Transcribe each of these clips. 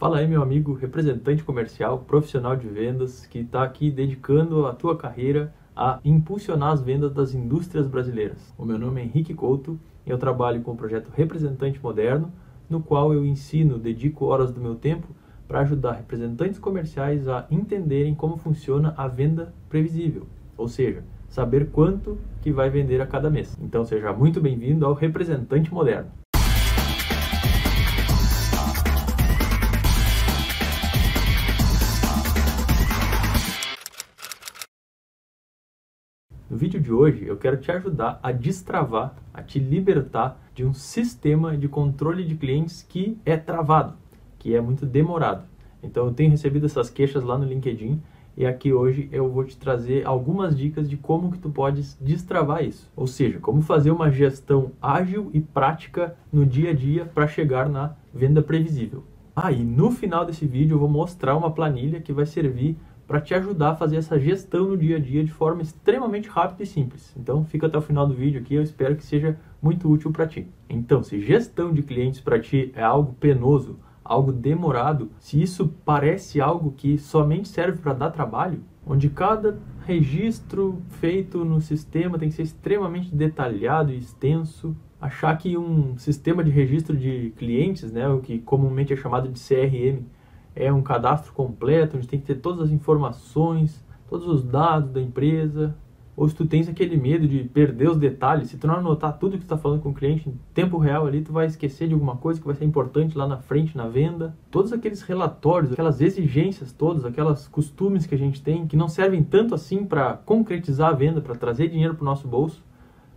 Fala aí, meu amigo representante comercial, profissional de vendas, que está aqui dedicando a tua carreira a impulsionar as vendas das indústrias brasileiras. O meu nome é Henrique Couto e eu trabalho com o projeto Representante Moderno, no qual eu ensino, dedico horas do meu tempo para ajudar representantes comerciais a entenderem como funciona a venda previsível, ou seja, saber quanto que vai vender a cada mês. Então seja muito bem-vindo ao Representante Moderno. No vídeo de hoje eu quero te ajudar a destravar, a te libertar de um sistema de controle de clientes que é travado, que é muito demorado. Então eu tenho recebido essas queixas lá no LinkedIn e aqui hoje eu vou te trazer algumas dicas de como que tu podes destravar isso. Ou seja, como fazer uma gestão ágil e prática no dia a dia para chegar na venda previsível. Ah, e no final desse vídeo eu vou mostrar uma planilha que vai servir para te ajudar a fazer essa gestão no dia a dia de forma extremamente rápida e simples. Então fica até o final do vídeo aqui, eu espero que seja muito útil para ti. Então, se gestão de clientes para ti é algo penoso, algo demorado, se isso parece algo que somente serve para dar trabalho, onde cada registro feito no sistema tem que ser extremamente detalhado e extenso, achar que um sistema de registro de clientes, né, o que comumente é chamado de CRM, é um cadastro completo, onde tem que ter todas as informações, todos os dados da empresa, ou se tu tens aquele medo de perder os detalhes, se tu não anotar tudo que tu está falando com o cliente em tempo real ali, tu vai esquecer de alguma coisa que vai ser importante lá na frente, na venda. Todos aqueles relatórios, aquelas exigências todas, aquelas costumes que a gente tem, que não servem tanto assim para concretizar a venda, para trazer dinheiro para o nosso bolso.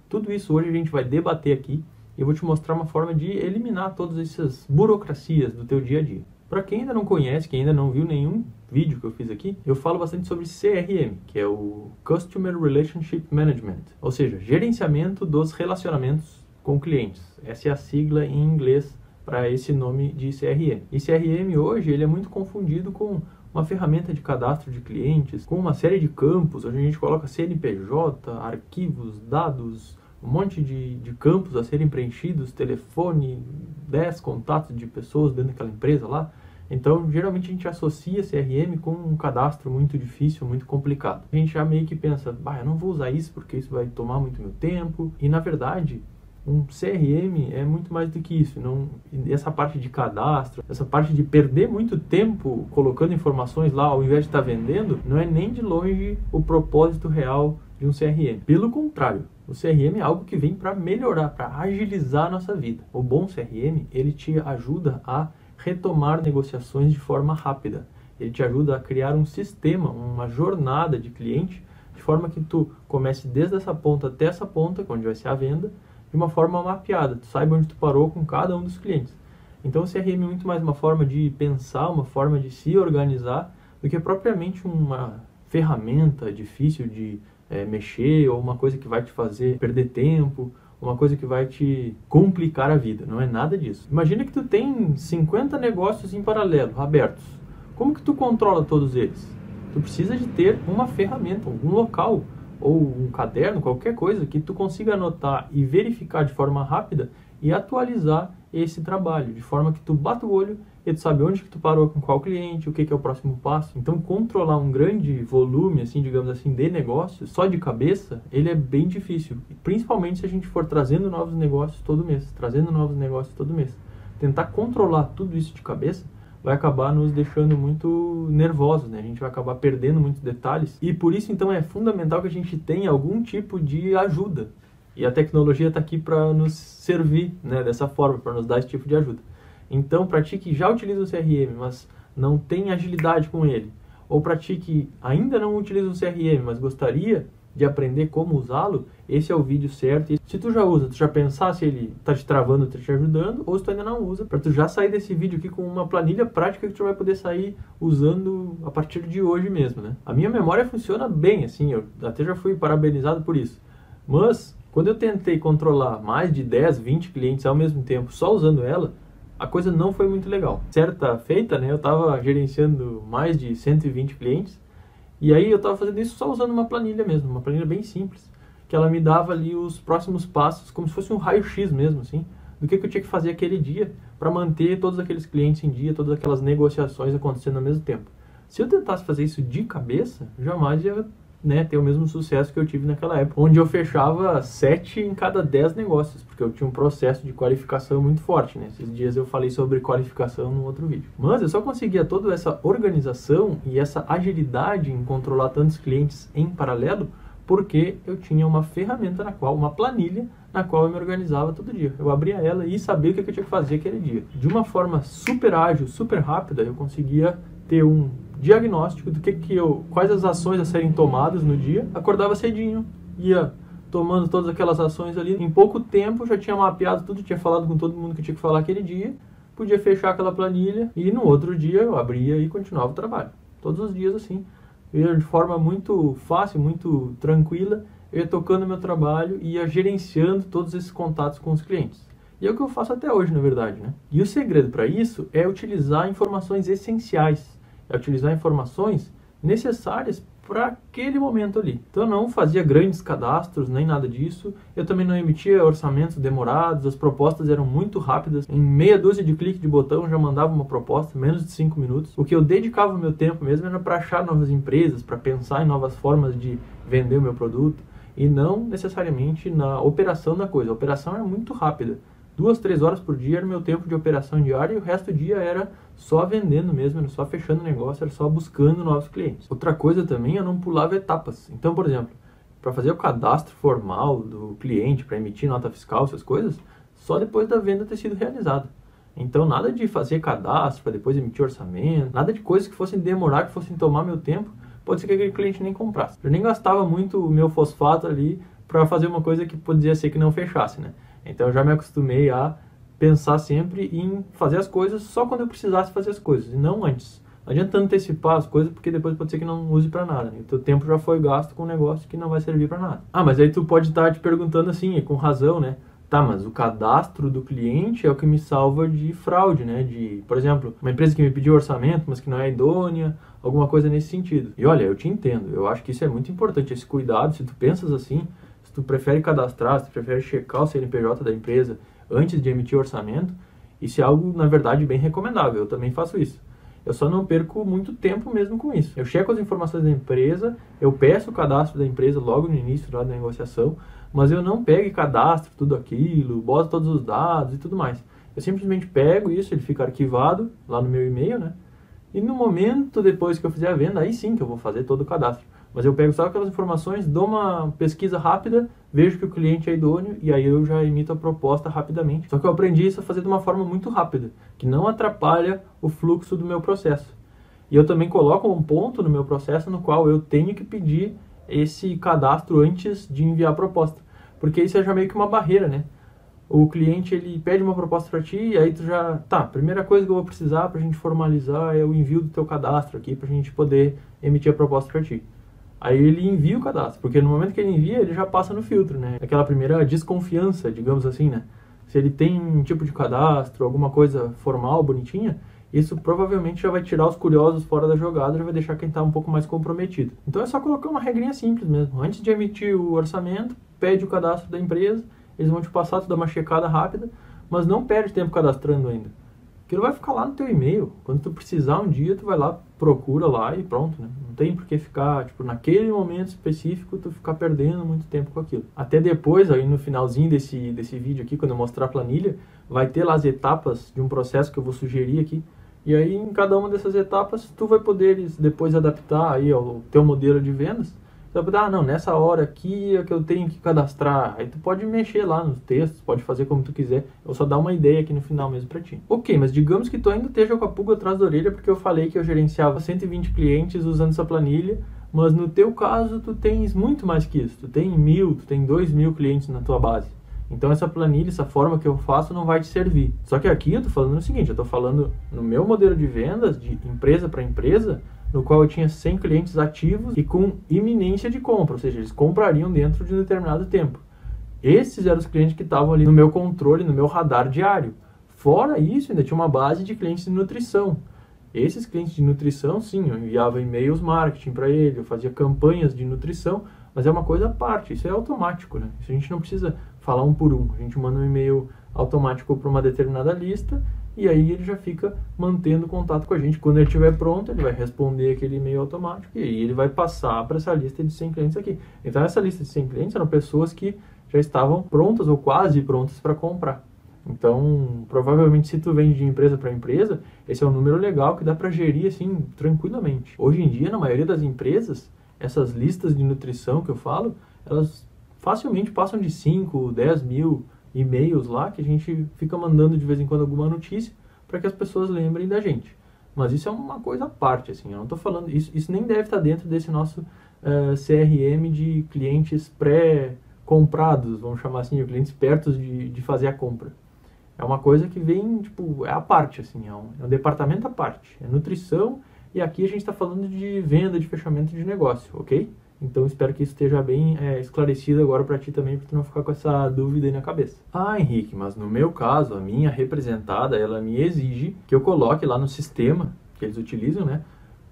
Tudo isso hoje a gente vai debater aqui e eu vou te mostrar uma forma de eliminar todas essas burocracias do teu dia a dia. Para quem ainda não conhece, quem ainda não viu nenhum vídeo que eu fiz aqui, eu falo bastante sobre CRM, que é o Customer Relationship Management, ou seja, gerenciamento dos relacionamentos com clientes. Essa é a sigla em inglês para esse nome de CRM. E CRM hoje ele é muito confundido com uma ferramenta de cadastro de clientes, com uma série de campos, onde a gente coloca CNPJ, arquivos, dados, um monte de, de campos a serem preenchidos, telefone, 10 contatos de pessoas dentro daquela empresa lá. Então, geralmente a gente associa CRM com um cadastro muito difícil, muito complicado. A gente já meio que pensa, bah, eu não vou usar isso porque isso vai tomar muito meu tempo. E na verdade, um CRM é muito mais do que isso. Não, essa parte de cadastro, essa parte de perder muito tempo colocando informações lá ao invés de estar tá vendendo, não é nem de longe o propósito real de um CRM. Pelo contrário, o CRM é algo que vem para melhorar, para agilizar a nossa vida. O bom CRM, ele te ajuda a retomar negociações de forma rápida. Ele te ajuda a criar um sistema, uma jornada de cliente, de forma que tu comece desde essa ponta até essa ponta, onde vai ser a venda, de uma forma mapeada. Tu saiba onde tu parou com cada um dos clientes. Então o CRM é muito mais uma forma de pensar, uma forma de se organizar, do que propriamente uma ferramenta difícil de é, mexer ou uma coisa que vai te fazer perder tempo uma coisa que vai te complicar a vida. Não é nada disso. Imagina que tu tem 50 negócios em paralelo, abertos. Como que tu controla todos eles? Tu precisa de ter uma ferramenta, algum local ou um caderno, qualquer coisa que tu consiga anotar e verificar de forma rápida e atualizar esse trabalho, de forma que tu bata o olho e tu sabe onde que tu parou com qual cliente, o que, que é o próximo passo. Então, controlar um grande volume, assim, digamos assim, de negócios, só de cabeça, ele é bem difícil. Principalmente se a gente for trazendo novos negócios todo mês, trazendo novos negócios todo mês. Tentar controlar tudo isso de cabeça vai acabar nos deixando muito nervosos, né? A gente vai acabar perdendo muitos detalhes. E por isso, então, é fundamental que a gente tenha algum tipo de ajuda. E a tecnologia está aqui para nos servir né, dessa forma, para nos dar esse tipo de ajuda. Então, para ti que já utiliza o CRM, mas não tem agilidade com ele, ou para ti que ainda não utiliza o CRM, mas gostaria de aprender como usá-lo, esse é o vídeo certo. E se tu já usa, tu já pensar se ele está te travando, está te ajudando, ou se tu ainda não usa, para tu já sair desse vídeo aqui com uma planilha prática que tu vai poder sair usando a partir de hoje mesmo, né? A minha memória funciona bem, assim, eu até já fui parabenizado por isso. Mas quando eu tentei controlar mais de 10, 20 clientes ao mesmo tempo só usando ela, a coisa não foi muito legal. Certa feita, né, eu estava gerenciando mais de 120 clientes e aí eu estava fazendo isso só usando uma planilha mesmo, uma planilha bem simples, que ela me dava ali os próximos passos, como se fosse um raio-x mesmo, assim, do que, que eu tinha que fazer aquele dia para manter todos aqueles clientes em dia, todas aquelas negociações acontecendo ao mesmo tempo. Se eu tentasse fazer isso de cabeça, jamais ia né, ter o mesmo sucesso que eu tive naquela época, onde eu fechava sete em cada dez negócios, porque eu tinha um processo de qualificação muito forte. Né? Esses dias eu falei sobre qualificação no outro vídeo. Mas eu só conseguia toda essa organização e essa agilidade em controlar tantos clientes em paralelo porque eu tinha uma ferramenta na qual, uma planilha na qual eu me organizava todo dia. Eu abria ela e sabia o que eu tinha que fazer aquele dia. De uma forma super ágil, super rápida, eu conseguia ter um diagnóstico do que, que eu, quais as ações a serem tomadas no dia. Acordava cedinho, ia tomando todas aquelas ações ali. Em pouco tempo já tinha mapeado tudo, tinha falado com todo mundo que tinha que falar aquele dia. Podia fechar aquela planilha e no outro dia eu abria e continuava o trabalho. Todos os dias assim. Eu de forma muito fácil, muito tranquila, eu ia tocando meu trabalho e ia gerenciando todos esses contatos com os clientes. E é o que eu faço até hoje, na verdade. Né? E o segredo para isso é utilizar informações essenciais é utilizar informações necessárias para aquele momento ali. Então eu não fazia grandes cadastros, nem nada disso. Eu também não emitia orçamentos demorados, as propostas eram muito rápidas. Em meia dúzia de cliques de botão já mandava uma proposta, menos de cinco minutos. O que eu dedicava o meu tempo mesmo era para achar novas empresas, para pensar em novas formas de vender o meu produto e não necessariamente na operação da coisa. A operação era muito rápida duas, três horas por dia era meu tempo de operação diária e o resto do dia era só vendendo mesmo, era só fechando negócio, era só buscando novos clientes. Outra coisa também, eu não pulava etapas. Então, por exemplo, para fazer o cadastro formal do cliente, para emitir nota fiscal, essas coisas, só depois da venda ter sido realizada. Então, nada de fazer cadastro para depois emitir orçamento, nada de coisas que fossem demorar, que fossem tomar meu tempo, pode ser que aquele cliente nem comprasse. Eu nem gastava muito o meu fosfato ali para fazer uma coisa que podia ser que não fechasse, né? Então eu já me acostumei a pensar sempre em fazer as coisas só quando eu precisasse fazer as coisas, e não antes. Não adianta antecipar as coisas, porque depois pode ser que não use para nada. Né? O teu tempo já foi gasto com um negócio que não vai servir para nada. Ah, mas aí tu pode estar te perguntando assim, e com razão, né? Tá, mas o cadastro do cliente é o que me salva de fraude, né? De, por exemplo, uma empresa que me pediu orçamento, mas que não é idônea, alguma coisa nesse sentido. E olha, eu te entendo. Eu acho que isso é muito importante, esse cuidado. Se tu pensas assim, tu prefere cadastrar, se tu prefere checar o CNPJ da empresa antes de emitir o orçamento, isso é algo, na verdade, bem recomendável. Eu também faço isso. Eu só não perco muito tempo mesmo com isso. Eu checo as informações da empresa, eu peço o cadastro da empresa logo no início da negociação, mas eu não pego e cadastro tudo aquilo, boto todos os dados e tudo mais. Eu simplesmente pego isso, ele fica arquivado lá no meu e-mail, né? E no momento depois que eu fizer a venda, aí sim que eu vou fazer todo o cadastro. Mas eu pego só aquelas informações, dou uma pesquisa rápida, vejo que o cliente é idôneo e aí eu já emito a proposta rapidamente. Só que eu aprendi isso a fazer de uma forma muito rápida, que não atrapalha o fluxo do meu processo. E eu também coloco um ponto no meu processo no qual eu tenho que pedir esse cadastro antes de enviar a proposta. Porque isso é já meio que uma barreira, né? O cliente ele pede uma proposta para ti e aí tu já, tá, primeira coisa que eu vou precisar para a gente formalizar é o envio do teu cadastro aqui para a gente poder emitir a proposta para ti. Aí ele envia o cadastro, porque no momento que ele envia, ele já passa no filtro, né? Aquela primeira desconfiança, digamos assim, né? Se ele tem um tipo de cadastro, alguma coisa formal, bonitinha, isso provavelmente já vai tirar os curiosos fora da jogada, já vai deixar quem está um pouco mais comprometido. Então é só colocar uma regrinha simples mesmo. Antes de emitir o orçamento, pede o cadastro da empresa, eles vão te passar, tu dá uma checada rápida, mas não perde tempo cadastrando ainda. Aquilo vai ficar lá no teu e-mail. Quando tu precisar um dia, tu vai lá, procura lá e pronto, né? Não tem por que ficar, tipo, naquele momento específico, tu ficar perdendo muito tempo com aquilo. Até depois, aí no finalzinho desse, desse vídeo aqui, quando eu mostrar a planilha, vai ter lá as etapas de um processo que eu vou sugerir aqui. E aí, em cada uma dessas etapas, tu vai poder depois adaptar aí ao teu modelo de vendas você vai ah, não, nessa hora aqui é que eu tenho que cadastrar. Aí tu pode mexer lá nos textos, pode fazer como tu quiser. Eu só dar uma ideia aqui no final mesmo pra ti. Ok, mas digamos que tu ainda esteja com a pulga atrás da orelha, porque eu falei que eu gerenciava 120 clientes usando essa planilha, mas no teu caso tu tens muito mais que isso. Tu tem mil, tu tem dois mil clientes na tua base. Então essa planilha, essa forma que eu faço não vai te servir. Só que aqui eu tô falando o seguinte, eu tô falando no meu modelo de vendas, de empresa para empresa, no qual eu tinha 100 clientes ativos e com iminência de compra, ou seja, eles comprariam dentro de um determinado tempo. Esses eram os clientes que estavam ali no meu controle, no meu radar diário. Fora isso, ainda tinha uma base de clientes de nutrição. Esses clientes de nutrição, sim, eu enviava e-mails marketing para ele, eu fazia campanhas de nutrição, mas é uma coisa à parte, isso é automático, né? Isso a gente não precisa falar um por um. A gente manda um e-mail automático para uma determinada lista e aí ele já fica mantendo contato com a gente. Quando ele estiver pronto, ele vai responder aquele e-mail automático e aí ele vai passar para essa lista de 100 clientes aqui. Então essa lista de 100 clientes eram pessoas que já estavam prontas ou quase prontas para comprar. Então, provavelmente se tu vende de empresa para empresa, esse é um número legal que dá para gerir assim tranquilamente. Hoje em dia, na maioria das empresas, essas listas de nutrição que eu falo, elas facilmente passam de 5, 10 mil e-mails lá que a gente fica mandando de vez em quando alguma notícia para que as pessoas lembrem da gente. Mas isso é uma coisa à parte, assim, eu não estou falando, isso, isso nem deve estar dentro desse nosso uh, eh, CRM de clientes pré-comprados, vamos chamar assim, de clientes perto de, de fazer a compra. É uma coisa que vem, tipo, é a parte, assim, é um, é um departamento à parte, é nutrição, e aqui a gente está falando de venda, de fechamento de negócio, ok? Então espero que isso esteja bem é, esclarecido agora para ti também, para tu não ficar com essa dúvida aí na cabeça. Ah, Henrique, mas no meu caso, a minha representada, ela me exige que eu coloque lá no sistema que eles utilizam, né?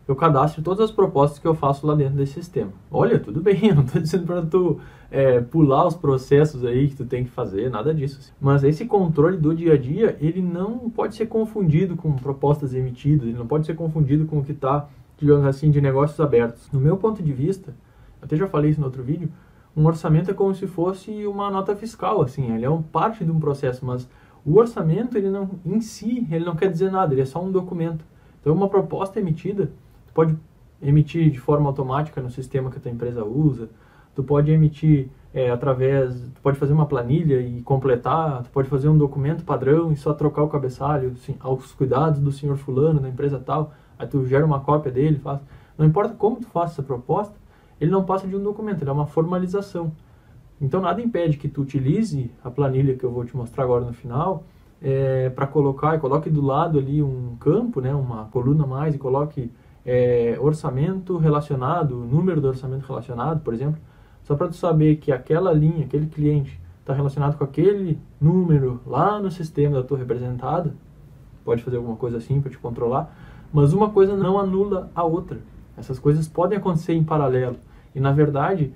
Eu cadastro todas as propostas que eu faço lá dentro desse sistema. Olha, tudo bem, eu não estou dizendo para tu é, pular os processos aí que tu tem que fazer, nada disso. Assim. Mas esse controle do dia a dia, ele não pode ser confundido com propostas emitidas, ele não pode ser confundido com o que está, digamos assim, de negócios abertos. No meu ponto de vista, até já falei isso no outro vídeo, um orçamento é como se fosse uma nota fiscal, assim, ele é um parte de um processo, mas o orçamento, ele não, em si, ele não quer dizer nada, ele é só um documento. Então, uma proposta emitida, tu pode emitir de forma automática no sistema que a tua empresa usa, tu pode emitir é, através, tu pode fazer uma planilha e completar, tu pode fazer um documento padrão e só trocar o cabeçalho assim, aos cuidados do senhor fulano, da empresa tal, aí tu gera uma cópia dele, faz. Não importa como tu faça essa proposta, ele não passa de um documento, ele é uma formalização. Então nada impede que tu utilize a planilha que eu vou te mostrar agora no final é, para colocar coloque do lado ali um campo, né, uma coluna mais e coloque é, orçamento relacionado, número do orçamento relacionado, por exemplo, só para tu saber que aquela linha, aquele cliente está relacionado com aquele número lá no sistema da tua representada, pode fazer alguma coisa assim para te controlar, mas uma coisa não anula a outra. Essas coisas podem acontecer em paralelo. E na verdade,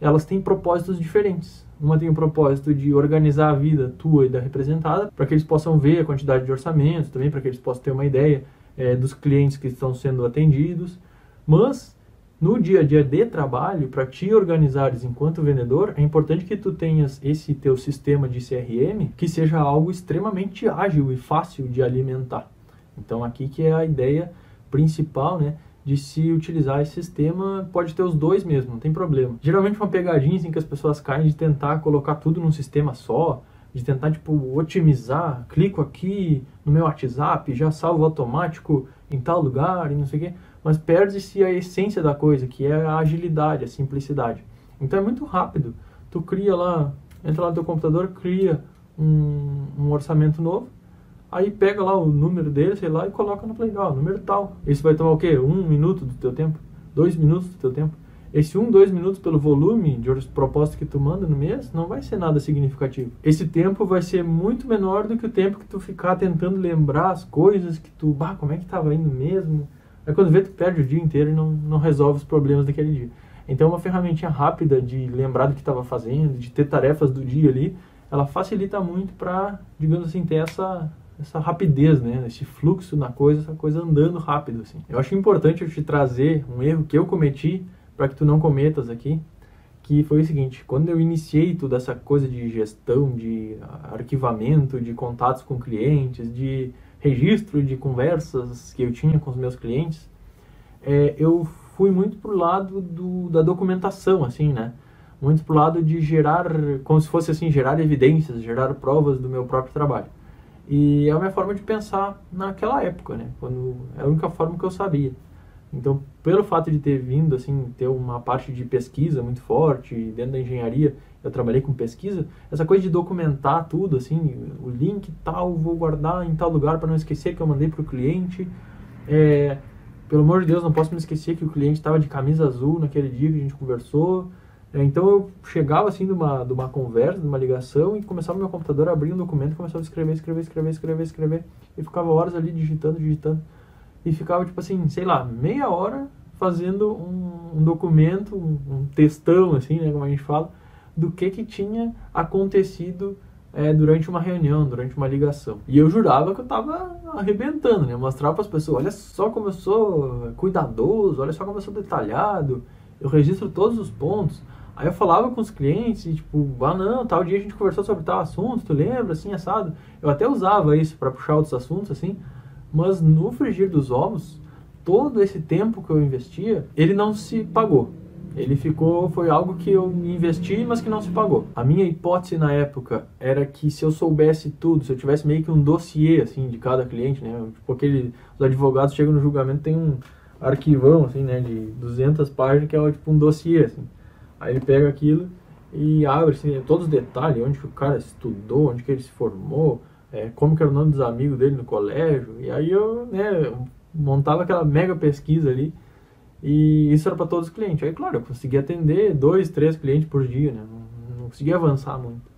elas têm propósitos diferentes. Uma tem o propósito de organizar a vida tua e da representada, para que eles possam ver a quantidade de orçamento, também para que eles possam ter uma ideia é, dos clientes que estão sendo atendidos. Mas no dia a dia de trabalho, para te organizares enquanto vendedor, é importante que tu tenhas esse teu sistema de CRM que seja algo extremamente ágil e fácil de alimentar. Então aqui que é a ideia principal, né? De se utilizar esse sistema, pode ter os dois mesmo, não tem problema. Geralmente uma pegadinha assim que as pessoas caem de tentar colocar tudo num sistema só, de tentar tipo otimizar, clico aqui no meu WhatsApp, já salvo automático em tal lugar e não sei o quê, mas perde-se a essência da coisa, que é a agilidade, a simplicidade. Então é muito rápido. Tu cria lá, entra lá no teu computador, cria um, um orçamento novo, Aí pega lá o número dele, sei lá, e coloca no Play. Ó, número tal. Isso vai tomar o quê? Um minuto do teu tempo? Dois minutos do teu tempo? Esse um, dois minutos pelo volume de proposta que tu manda no mês não vai ser nada significativo. Esse tempo vai ser muito menor do que o tempo que tu ficar tentando lembrar as coisas que tu, bah, como é que tava indo mesmo? Aí quando vê, tu perde o dia inteiro e não, não resolve os problemas daquele dia. Então uma ferramentinha rápida de lembrar do que estava fazendo, de ter tarefas do dia ali, ela facilita muito para, digamos assim, ter essa essa rapidez, né? Esse fluxo na coisa, essa coisa andando rápido, assim. Eu acho importante eu te trazer um erro que eu cometi para que tu não cometas aqui, que foi o seguinte: quando eu iniciei toda essa coisa de gestão, de arquivamento, de contatos com clientes, de registro de conversas que eu tinha com os meus clientes, é, eu fui muito pro lado do, da documentação, assim, né? Muito pro lado de gerar, como se fosse assim, gerar evidências, gerar provas do meu próprio trabalho. E é a minha forma de pensar naquela época, né? Quando é a única forma que eu sabia. Então, pelo fato de ter vindo, assim, ter uma parte de pesquisa muito forte, dentro da engenharia, eu trabalhei com pesquisa, essa coisa de documentar tudo, assim, o link tal, vou guardar em tal lugar para não esquecer que eu mandei para o cliente. É, pelo amor de Deus, não posso me esquecer que o cliente estava de camisa azul naquele dia que a gente conversou. É, então eu chegava assim de uma, de uma conversa, de uma ligação e começava meu computador a abrir um documento, começava a escrever, escrever, escrever, escrever, escrever e ficava horas ali digitando, digitando e ficava tipo assim, sei lá, meia hora fazendo um, um documento, um, um, textão assim, né, como a gente fala, do que que tinha acontecido é, durante uma reunião, durante uma ligação. E eu jurava que eu estava arrebentando, né? Mostrava para as pessoas, olha só como eu sou cuidadoso, olha só como eu sou detalhado, eu registro todos os pontos. Aí eu falava com os clientes, e, tipo, ah não, tal dia a gente conversou sobre tal assunto, tu lembra, assim, assado? Eu até usava isso para puxar outros assuntos, assim, mas no frigir dos ovos, todo esse tempo que eu investia, ele não se pagou. Ele ficou, foi algo que eu investi, mas que não se pagou. A minha hipótese na época era que se eu soubesse tudo, se eu tivesse meio que um dossiê, assim, de cada cliente, né? Tipo, aquele, os advogados chegam no julgamento, tem um arquivão, assim, né, de 200 páginas, que é tipo um dossiê, assim. Aí ele pega aquilo e abre, assim, todos os detalhes, onde que o cara estudou, onde que ele se formou, é, como que era o nome dos amigos dele no colégio. E aí eu, né, montava aquela mega pesquisa ali, e isso era para todos os clientes. Aí, claro, eu conseguia atender dois, três clientes por dia, né? Não, não conseguia avançar muito.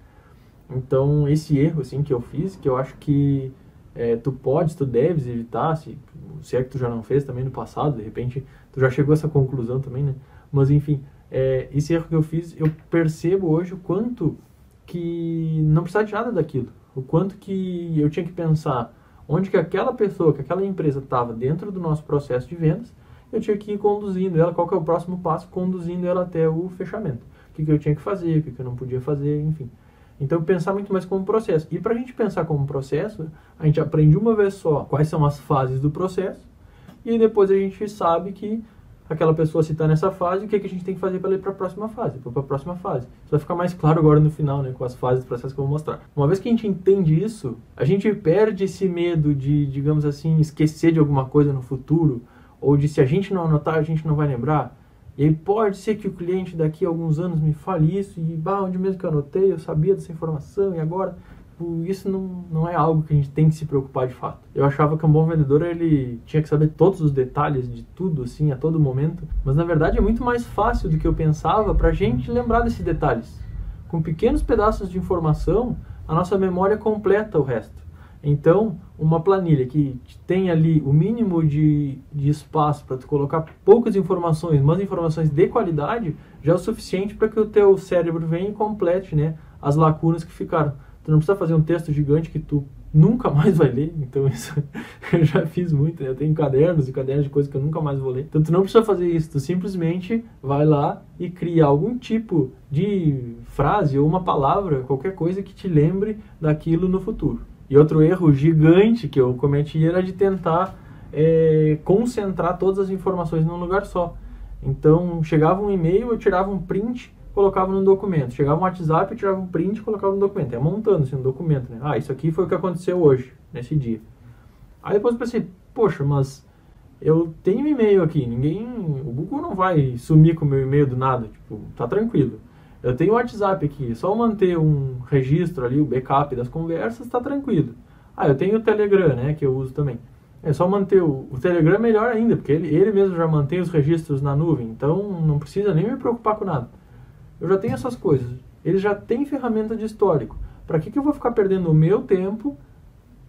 Então, esse erro, assim, que eu fiz, que eu acho que é, tu podes, tu deves evitar, se, se é que tu já não fez também no passado, de repente tu já chegou a essa conclusão também, né? Mas, enfim, é, esse erro que eu fiz, eu percebo hoje o quanto que não precisava de nada daquilo. O quanto que eu tinha que pensar onde que aquela pessoa, que aquela empresa estava dentro do nosso processo de vendas eu tinha que ir conduzindo ela, qual que é o próximo passo, conduzindo ela até o fechamento. O que, que eu tinha que fazer, o que, que eu não podia fazer, enfim. Então, pensar muito mais como processo. E para a gente pensar como processo, a gente aprende uma vez só quais são as fases do processo, e depois a gente sabe que aquela pessoa se está nessa fase, o que, que a gente tem que fazer para ir para a próxima fase, para a próxima fase. Isso vai ficar mais claro agora no final, né, com as fases do processo que eu vou mostrar. Uma vez que a gente entende isso, a gente perde esse medo de, digamos assim, esquecer de alguma coisa no futuro, ou de se a gente não anotar, a gente não vai lembrar. E aí pode ser que o cliente daqui a alguns anos me fale isso e, bah, onde mesmo que eu anotei, eu sabia dessa informação e agora tipo, isso não, não é algo que a gente tem que se preocupar de fato. Eu achava que um bom vendedor ele tinha que saber todos os detalhes de tudo assim a todo momento, mas na verdade é muito mais fácil do que eu pensava para a gente lembrar desses detalhes. Com pequenos pedaços de informação, a nossa memória completa o resto. Então, uma planilha que tem ali o mínimo de, de espaço para tu colocar poucas informações, mas informações de qualidade, já é o suficiente para que o teu cérebro venha e complete né, as lacunas que ficaram. Tu não precisa fazer um texto gigante que tu nunca mais vai ler, então isso eu já fiz muito, né? eu tenho cadernos e cadernos de coisas que eu nunca mais vou ler. Então tu não precisa fazer isso, tu simplesmente vai lá e cria algum tipo de frase ou uma palavra, qualquer coisa que te lembre daquilo no futuro. E outro erro gigante que eu cometi era de tentar é, concentrar todas as informações num lugar só. Então, chegava um e-mail, eu tirava um print, colocava no documento. Chegava um WhatsApp, eu tirava um print e colocava no documento. É montando assim, um documento, né? Ah, isso aqui foi o que aconteceu hoje, nesse dia. Aí depois eu pensei, poxa, mas eu tenho e-mail aqui, ninguém... O Google não vai sumir com o meu e-mail do nada, tipo, tá tranquilo. Eu tenho o WhatsApp aqui, só manter um registro ali, o backup das conversas, está tranquilo. Ah, eu tenho o Telegram, né, que eu uso também. É só manter o, o Telegram é melhor ainda, porque ele, ele mesmo já mantém os registros na nuvem, então não precisa nem me preocupar com nada. Eu já tenho essas coisas. Ele já tem ferramenta de histórico. Para que, que eu vou ficar perdendo o meu tempo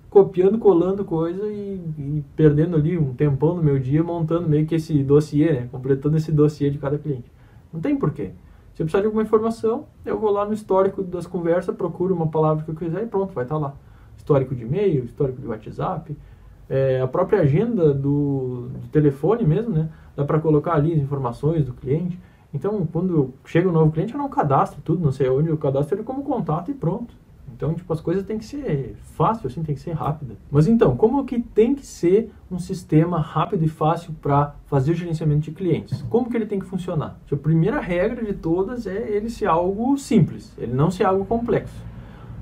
copiando, colando coisa e, e, perdendo ali um tempão no meu dia montando meio que esse dossiê, né? Completando esse dossiê de cada cliente. Não tem porquê. Se eu precisar de alguma informação, eu vou lá no histórico das conversas, procuro uma palavra que eu quiser e pronto, vai estar tá lá. Histórico de e-mail, histórico de WhatsApp, é, a própria agenda do, do, telefone mesmo, né? Dá para colocar ali as informações do cliente. Então, quando chega um novo cliente, eu não cadastro tudo, não sei onde, eu cadastro ele como contato e pronto. Então, tipo, as coisas têm que ser fácil, assim, tem que ser rápida. Mas então, como que tem que ser um sistema rápido e fácil para fazer o gerenciamento de clientes? Como que ele tem que funcionar? Tipo, a primeira regra de todas é ele ser algo simples, ele não ser algo complexo.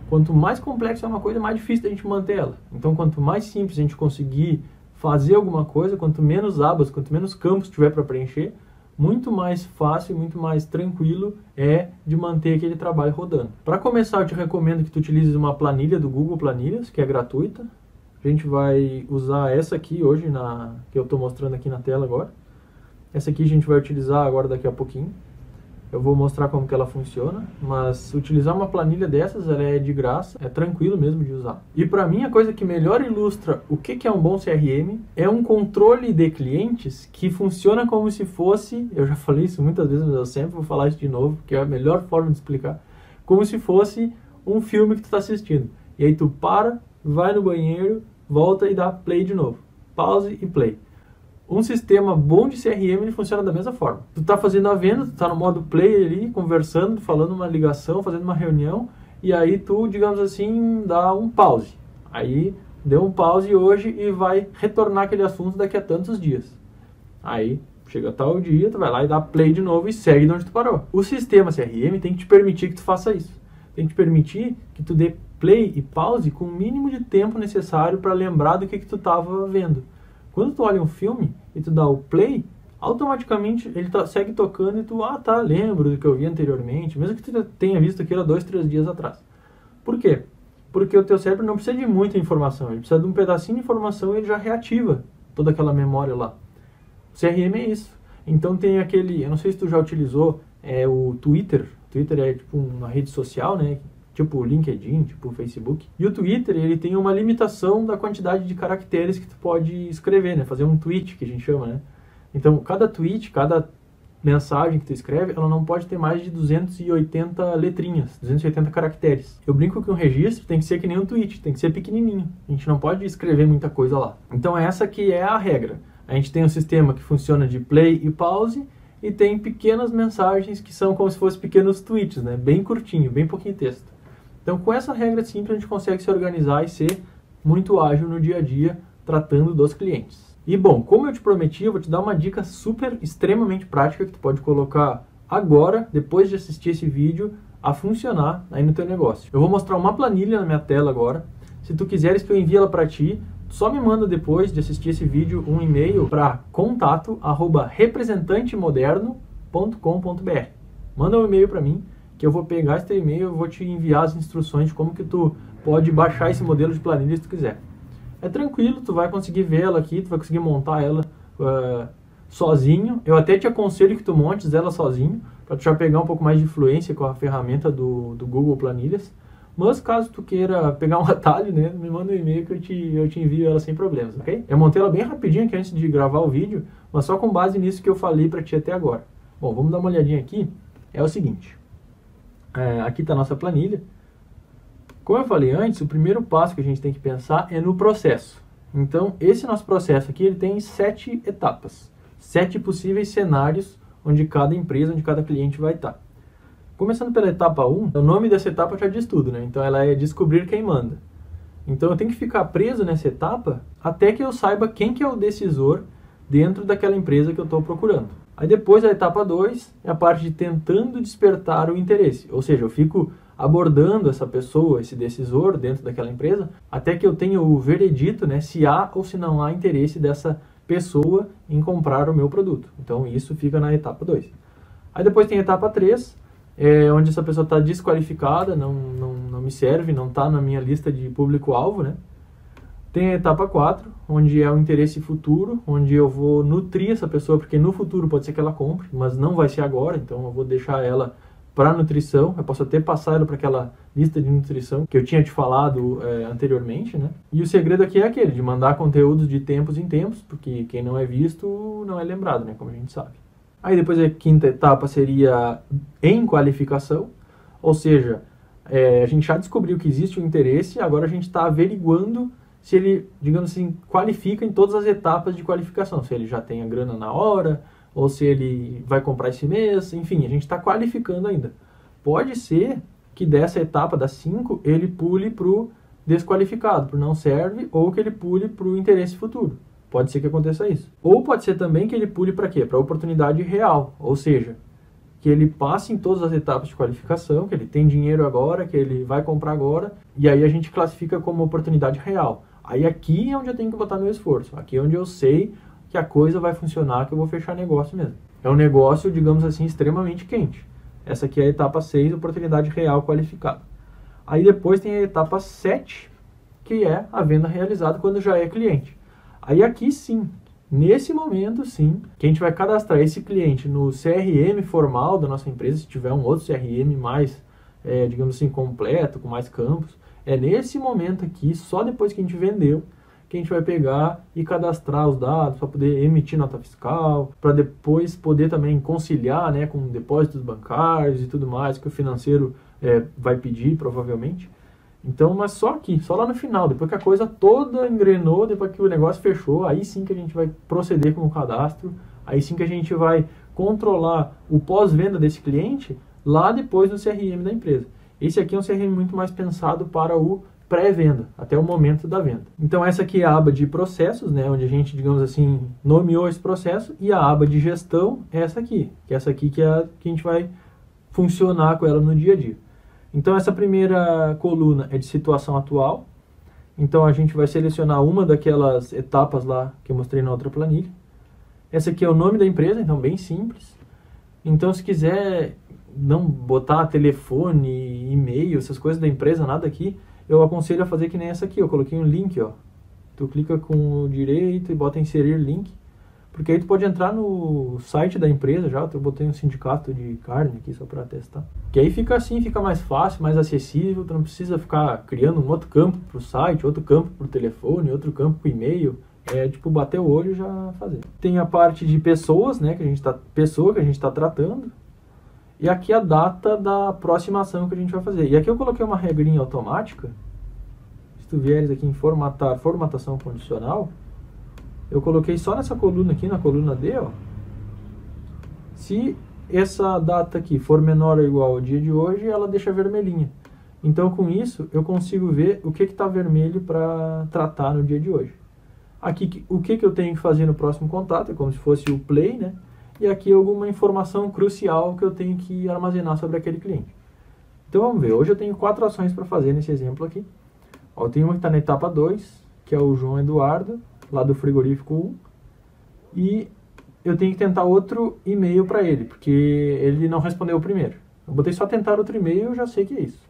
Quanto mais complexo é uma coisa, mais difícil da gente manter ela. Então, quanto mais simples a gente conseguir fazer alguma coisa, quanto menos abas, quanto menos campos tiver para preencher, muito mais fácil, muito mais tranquilo é de manter aquele trabalho rodando. Para começar, eu te recomendo que tu utilize uma planilha do Google Planilhas, que é gratuita. A gente vai usar essa aqui hoje, na, que eu estou mostrando aqui na tela agora. Essa aqui a gente vai utilizar agora daqui a pouquinho. Eu vou mostrar como que ela funciona, mas utilizar uma planilha dessas, ela é de graça, é tranquilo mesmo de usar. E para mim a coisa que melhor ilustra o que, que é um bom CRM é um controle de clientes que funciona como se fosse, eu já falei isso muitas vezes, mas eu sempre vou falar isso de novo, que é a melhor forma de explicar, como se fosse um filme que tu está assistindo. E aí tu para, vai no banheiro, volta e dá play de novo. Pause e play. Um sistema bom de CRM ele funciona da mesma forma. Tu está fazendo a venda, tu está no modo play ali, conversando, falando uma ligação, fazendo uma reunião, e aí tu, digamos assim, dá um pause. Aí deu um pause hoje e vai retornar aquele assunto daqui a tantos dias. Aí chega tal dia, tu vai lá e dá play de novo e segue de onde tu parou. O sistema CRM tem que te permitir que tu faça isso. Tem que te permitir que tu dê play e pause com o mínimo de tempo necessário para lembrar do que, que tu estava vendo. Quando tu olha um filme e tu dá o play, automaticamente ele tá, segue tocando e tu, ah tá, lembro do que eu vi anteriormente, mesmo que tu tenha visto aquilo há dois, três dias atrás. Por quê? Porque o teu cérebro não precisa de muita informação, ele precisa de um pedacinho de informação e ele já reativa toda aquela memória lá. O CRM é isso. Então tem aquele, eu não sei se tu já utilizou, é o Twitter. Twitter é tipo uma rede social, né? Tipo o LinkedIn, tipo o Facebook. E o Twitter, ele tem uma limitação da quantidade de caracteres que tu pode escrever, né? Fazer um tweet, que a gente chama, né? Então, cada tweet, cada mensagem que tu escreve, ela não pode ter mais de 280 letrinhas, 280 caracteres. Eu brinco que um registro tem que ser que nem um tweet, tem que ser pequenininho. A gente não pode escrever muita coisa lá. Então essa que é a regra. A gente tem um sistema que funciona de play e pause e tem pequenas mensagens que são como se fossem pequenos tweets, né? Bem curtinho, bem pouquinho texto. Então com essa regra simples a gente consegue se organizar e ser muito ágil no dia a dia tratando dos clientes. E bom, como eu te prometi, eu vou te dar uma dica super, extremamente prática que tu pode colocar agora, depois de assistir esse vídeo, a funcionar aí no teu negócio. Eu vou mostrar uma planilha na minha tela agora. Se tu quiseres que eu envie ela para ti, só me manda depois de assistir esse vídeo um e-mail para contato@representantemoderno.com.br. Manda um e-mail para mim que eu vou pegar esse e-mail e vou te enviar as instruções de como que tu pode baixar esse modelo de planilha se tu quiser é tranquilo, tu vai conseguir ver ela aqui, tu vai conseguir montar ela uh, sozinho. Eu até te aconselho que tu montes ela sozinho, para tu já pegar um pouco mais de influência com a ferramenta do, do Google Planilhas. Mas caso tu queira pegar um atalho, né, me manda um e-mail que eu te, eu te envio ela sem problemas, ok? Eu montei ela bem rapidinho aqui antes de gravar o vídeo, mas só com base nisso que eu falei para ti até agora. Bom, vamos dar uma olhadinha aqui. É o seguinte, é, aqui está a nossa planilha. Como eu falei antes, o primeiro passo que a gente tem que pensar é no processo. Então, esse nosso processo aqui ele tem sete etapas, sete possíveis cenários onde cada empresa, onde cada cliente vai estar. Começando pela etapa 1, o nome dessa etapa já diz tudo, né? Então, ela é descobrir quem manda. Então, eu tenho que ficar preso nessa etapa até que eu saiba quem que é o decisor dentro daquela empresa que eu estou procurando. Aí depois a etapa 2 é a parte de tentando despertar o interesse, ou seja, eu fico abordando essa pessoa, esse decisor dentro daquela empresa, até que eu tenha o veredito, né, se há ou se não há interesse dessa pessoa em comprar o meu produto. Então isso fica na etapa 2. Aí depois tem a etapa 3, é, onde essa pessoa está desqualificada, não, não, não me serve, não está na minha lista de público-alvo, né? Tem a etapa 4, onde é o interesse futuro, onde eu vou nutrir essa pessoa, porque no futuro pode ser que ela compre, mas não vai ser agora, então eu vou deixar ela para nutrição, eu posso até passar ela para aquela lista de nutrição que eu tinha te falado é, anteriormente, né? E o segredo aqui é aquele, de mandar conteúdos de tempos em tempos, porque quem não é visto não é lembrado, né? Como a gente sabe. Aí depois a quinta etapa seria em qualificação, ou seja, é, a gente já descobriu que existe o interesse, agora a gente está averiguando se ele, digamos assim, qualifica em todas as etapas de qualificação, se ele já tem a grana na hora, ou se ele vai comprar esse mês, enfim, a gente está qualificando ainda. Pode ser que dessa etapa das 5 ele pule para o desqualificado, para não serve, ou que ele pule para o interesse futuro. Pode ser que aconteça isso. Ou pode ser também que ele pule para quê? Para oportunidade real, ou seja, que ele passe em todas as etapas de qualificação, que ele tem dinheiro agora, que ele vai comprar agora, e aí a gente classifica como oportunidade real. Aí aqui é onde eu tenho que botar meu esforço, aqui é onde eu sei que a coisa vai funcionar, que eu vou fechar negócio mesmo. É um negócio, digamos assim, extremamente quente. Essa aqui é a etapa 6, oportunidade real qualificada. Aí depois tem a etapa 7, que é a venda realizada quando já é cliente. Aí aqui sim, nesse momento sim, que a gente vai cadastrar esse cliente no CRM formal da nossa empresa, se tiver um outro CRM mais, é, digamos assim, completo, com mais campos. É nesse momento aqui, só depois que a gente vendeu, que a gente vai pegar e cadastrar os dados para poder emitir nota fiscal, para depois poder também conciliar né, com depósitos bancários e tudo mais, que o financeiro é, vai pedir, provavelmente. Então, mas só aqui, só lá no final, depois que a coisa toda engrenou, depois que o negócio fechou, aí sim que a gente vai proceder com o cadastro, aí sim que a gente vai controlar o pós-venda desse cliente lá depois do CRM da empresa. Esse aqui é um CRM muito mais pensado para o pré-venda, até o momento da venda. Então essa aqui é a aba de processos, né, onde a gente, digamos assim, nomeou esse processo, e a aba de gestão é essa aqui, que é essa aqui que, é a, que a gente vai funcionar com ela no dia a dia. Então essa primeira coluna é de situação atual, então a gente vai selecionar uma daquelas etapas lá que eu mostrei na outra planilha. Essa aqui é o nome da empresa, então bem simples. Então se quiser não botar telefone, e-mail, essas coisas da empresa, nada aqui, eu aconselho a fazer que nem essa aqui. Eu coloquei um link, ó. Tu clica com o direito e bota inserir link. Porque aí tu pode entrar no site da empresa já, eu botei um sindicato de carne aqui só para testar. Que aí fica assim, fica mais fácil, mais acessível, tu não precisa ficar criando um outro campo para o site, outro campo para o telefone, outro campo para e-mail. É tipo bater o olho já fazer. Tem a parte de pessoas, né, que a gente tá pessoa que a gente está tratando. E aqui a data da próxima ação que a gente vai fazer. E aqui eu coloquei uma regrinha automática. Se tu vieres aqui em formatar, formatação condicional, eu coloquei só nessa coluna aqui, na coluna D, ó. Se essa data aqui for menor ou igual ao dia de hoje, ela deixa vermelhinha. Então, com isso, eu consigo ver o que está vermelho para tratar no dia de hoje. Aqui, o que, que eu tenho que fazer no próximo contato, é como se fosse o play, né? E aqui alguma informação crucial que eu tenho que armazenar sobre aquele cliente. Então vamos ver, hoje eu tenho quatro ações para fazer nesse exemplo aqui. Ó, tenho uma que está na etapa 2, que é o João Eduardo, lá do frigorífico 1, e eu tenho que tentar outro e-mail para ele, porque ele não respondeu o primeiro. Eu botei só tentar outro e-mail e eu já sei que é isso.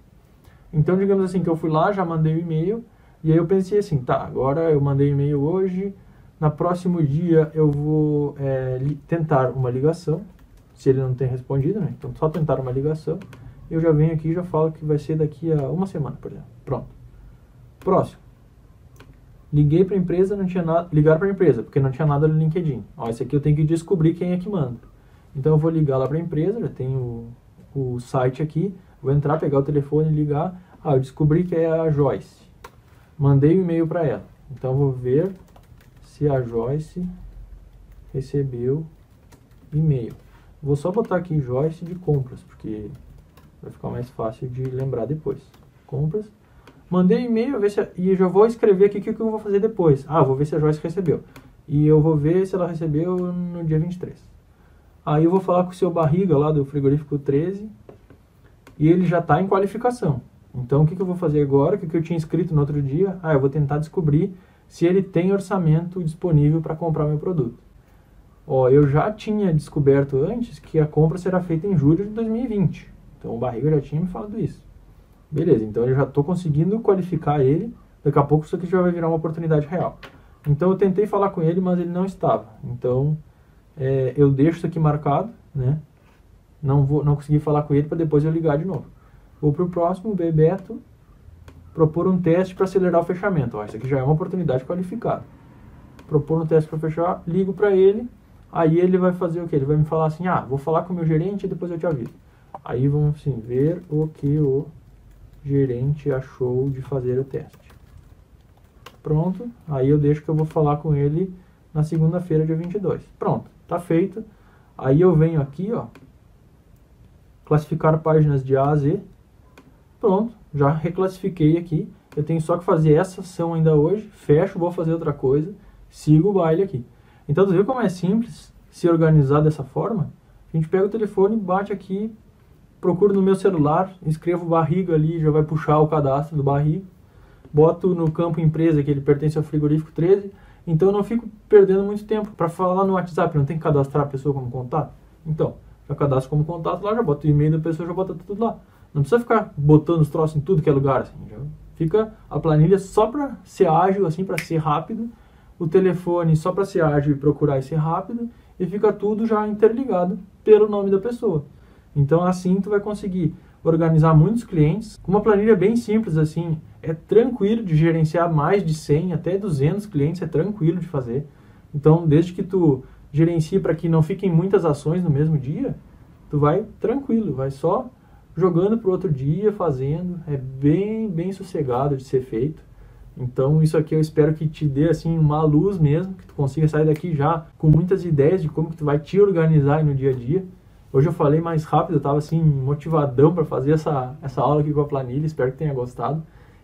Então, digamos assim, que eu fui lá, já mandei o e-mail, e aí eu pensei assim, tá, agora eu mandei e-mail hoje, na próximo dia eu vou é, tentar uma ligação, se ele não tem respondido, né? Então só tentar uma ligação. Eu já venho aqui e já falo que vai ser daqui a uma semana, por exemplo. Pronto. Próximo. Liguei para a empresa, não tinha nada. Ligar para a empresa, porque não tinha nada no LinkedIn. Ó, esse aqui eu tenho que descobrir quem é que manda. Então eu vou ligar lá para a empresa, já tenho o, o site aqui. Vou entrar, pegar o telefone e ligar. Ah, eu descobri que é a Joyce. Mandei o um e-mail para ela. Então eu vou ver se a Joyce recebeu e-mail. Vou só botar aqui Joyce de compras, porque vai ficar mais fácil de lembrar depois. Compras. Mandei e-mail ver se, e já vou escrever aqui o que, que eu vou fazer depois. Ah, vou ver se a Joyce recebeu. E eu vou ver se ela recebeu no dia 23. Aí eu vou falar com o seu barriga lá do frigorífico 13 e ele já está em qualificação. Então o que, que eu vou fazer agora? O que, que eu tinha escrito no outro dia? Ah, eu vou tentar descobrir se ele tem orçamento disponível para comprar meu produto. Ó, eu já tinha descoberto antes que a compra será feita em julho de 2020. Então o Barriga já tinha me falado isso. Beleza, então eu já estou conseguindo qualificar ele. Daqui a pouco isso aqui já vai virar uma oportunidade real. Então eu tentei falar com ele, mas ele não estava. Então é, eu deixo isso aqui marcado, né? Não vou, não consegui falar com ele para depois eu ligar de novo. Vou para o próximo, Bebeto propor um teste para acelerar o fechamento. Ó, isso aqui já é uma oportunidade qualificada. Propor um teste para fechar, ligo para ele, aí ele vai fazer o que? Ele vai me falar assim, ah, vou falar com o meu gerente e depois eu te aviso. Aí vamos assim, ver o que o gerente achou de fazer o teste. Pronto, aí eu deixo que eu vou falar com ele na segunda-feira, dia 22. Pronto, tá feito. Aí eu venho aqui, ó, classificar páginas de A a Z. Pronto, já reclassifiquei aqui. Eu tenho só que fazer essa ação ainda hoje, fecho, vou fazer outra coisa, sigo o baile aqui. Então, tu viu como é simples se organizar dessa forma? A gente pega o telefone, bate aqui, procuro no meu celular, escrevo barriga ali, já vai puxar o cadastro do barriga, boto no campo empresa, que ele pertence ao frigorífico 13, então eu não fico perdendo muito tempo. Para falar no WhatsApp, não tem que cadastrar a pessoa como contato? Então, já cadastro como contato lá, já boto o e-mail da pessoa, já bota tudo lá. Não precisa ficar botando os troços em tudo que é lugar, assim. Fica a planilha só para ser ágil, assim, para ser rápido. O telefone só para ser ágil e procurar e ser rápido. E fica tudo já interligado pelo nome da pessoa. Então, assim, tu vai conseguir organizar muitos clientes. Uma planilha bem simples, assim, é tranquilo de gerenciar mais de 100 até 200 clientes, é tranquilo de fazer. Então, desde que tu gerencie para que não fiquem muitas ações no mesmo dia, tu vai tranquilo, vai só jogando para o outro dia, fazendo. É bem, bem sossegado de ser feito. Então isso aqui eu espero que te dê assim uma luz mesmo, que tu consiga sair daqui já com muitas ideias de como que tu vai te organizar no dia a dia. Hoje eu falei mais rápido, eu estava assim motivadão para fazer essa, essa aula aqui com a planilha, espero que tenha gostado.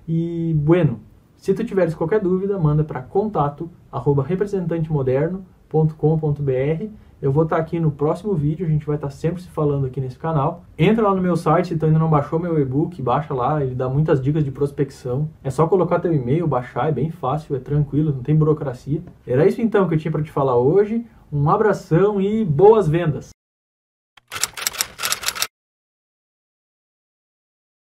E bueno, se tu tiveres qualquer dúvida, manda para contato@representantemoderno.com.br eu vou estar aqui no próximo vídeo, a gente vai estar sempre se falando aqui nesse canal. Entra lá no meu site, se tu ainda não baixou meu e-book, baixa lá, ele dá muitas dicas de prospecção. É só colocar teu e-mail, baixar, é bem fácil, é tranquilo, não tem burocracia. Era isso então que eu tinha para te falar hoje. Um abração e boas vendas!